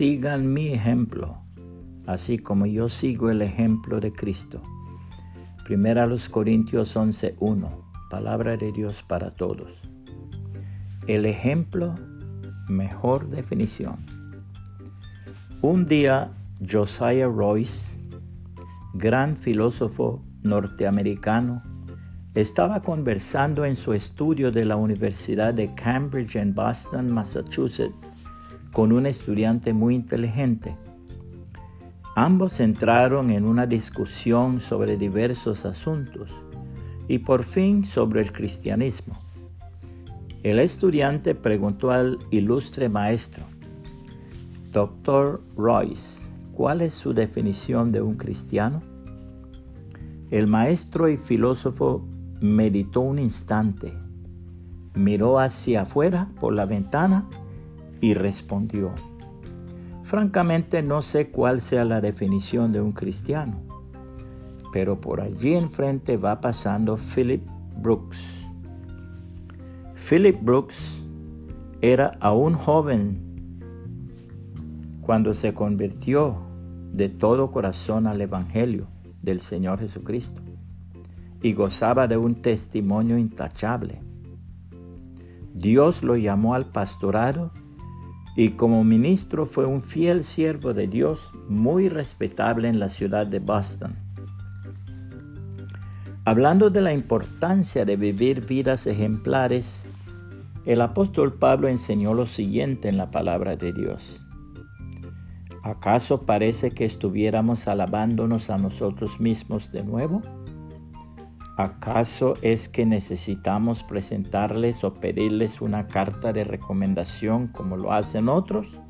sigan mi ejemplo, así como yo sigo el ejemplo de Cristo. Primera los Corintios 11.1, palabra de Dios para todos. El ejemplo, mejor definición. Un día Josiah Royce, gran filósofo norteamericano, estaba conversando en su estudio de la Universidad de Cambridge en Boston, Massachusetts, con un estudiante muy inteligente. Ambos entraron en una discusión sobre diversos asuntos y por fin sobre el cristianismo. El estudiante preguntó al ilustre maestro, Doctor Royce, ¿cuál es su definición de un cristiano? El maestro y filósofo meditó un instante, miró hacia afuera por la ventana y respondió, francamente no sé cuál sea la definición de un cristiano, pero por allí enfrente va pasando Philip Brooks. Philip Brooks era aún joven cuando se convirtió de todo corazón al Evangelio del Señor Jesucristo y gozaba de un testimonio intachable. Dios lo llamó al pastorado y como ministro fue un fiel siervo de Dios muy respetable en la ciudad de Boston. Hablando de la importancia de vivir vidas ejemplares, el apóstol Pablo enseñó lo siguiente en la palabra de Dios. ¿Acaso parece que estuviéramos alabándonos a nosotros mismos de nuevo? ¿Acaso es que necesitamos presentarles o pedirles una carta de recomendación como lo hacen otros?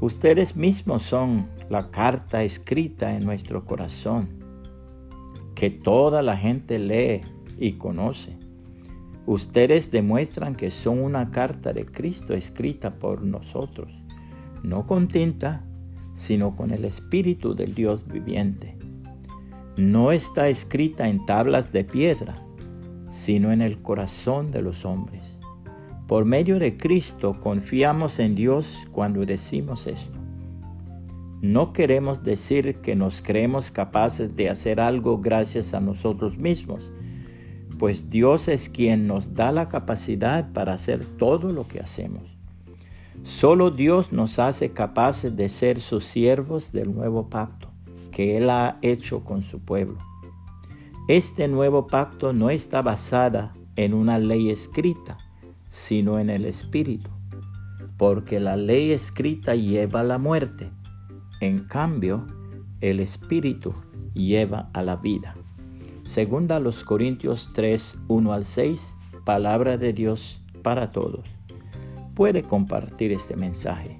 Ustedes mismos son la carta escrita en nuestro corazón, que toda la gente lee y conoce. Ustedes demuestran que son una carta de Cristo escrita por nosotros, no con tinta, sino con el Espíritu del Dios viviente no está escrita en tablas de piedra, sino en el corazón de los hombres. Por medio de Cristo confiamos en Dios cuando decimos esto. No queremos decir que nos creemos capaces de hacer algo gracias a nosotros mismos, pues Dios es quien nos da la capacidad para hacer todo lo que hacemos. Solo Dios nos hace capaces de ser sus siervos del nuevo pacto que Él ha hecho con su pueblo. Este nuevo pacto no está basada en una ley escrita, sino en el Espíritu, porque la ley escrita lleva a la muerte, en cambio el Espíritu lleva a la vida. Segunda los Corintios 3, 1 al 6, palabra de Dios para todos. Puede compartir este mensaje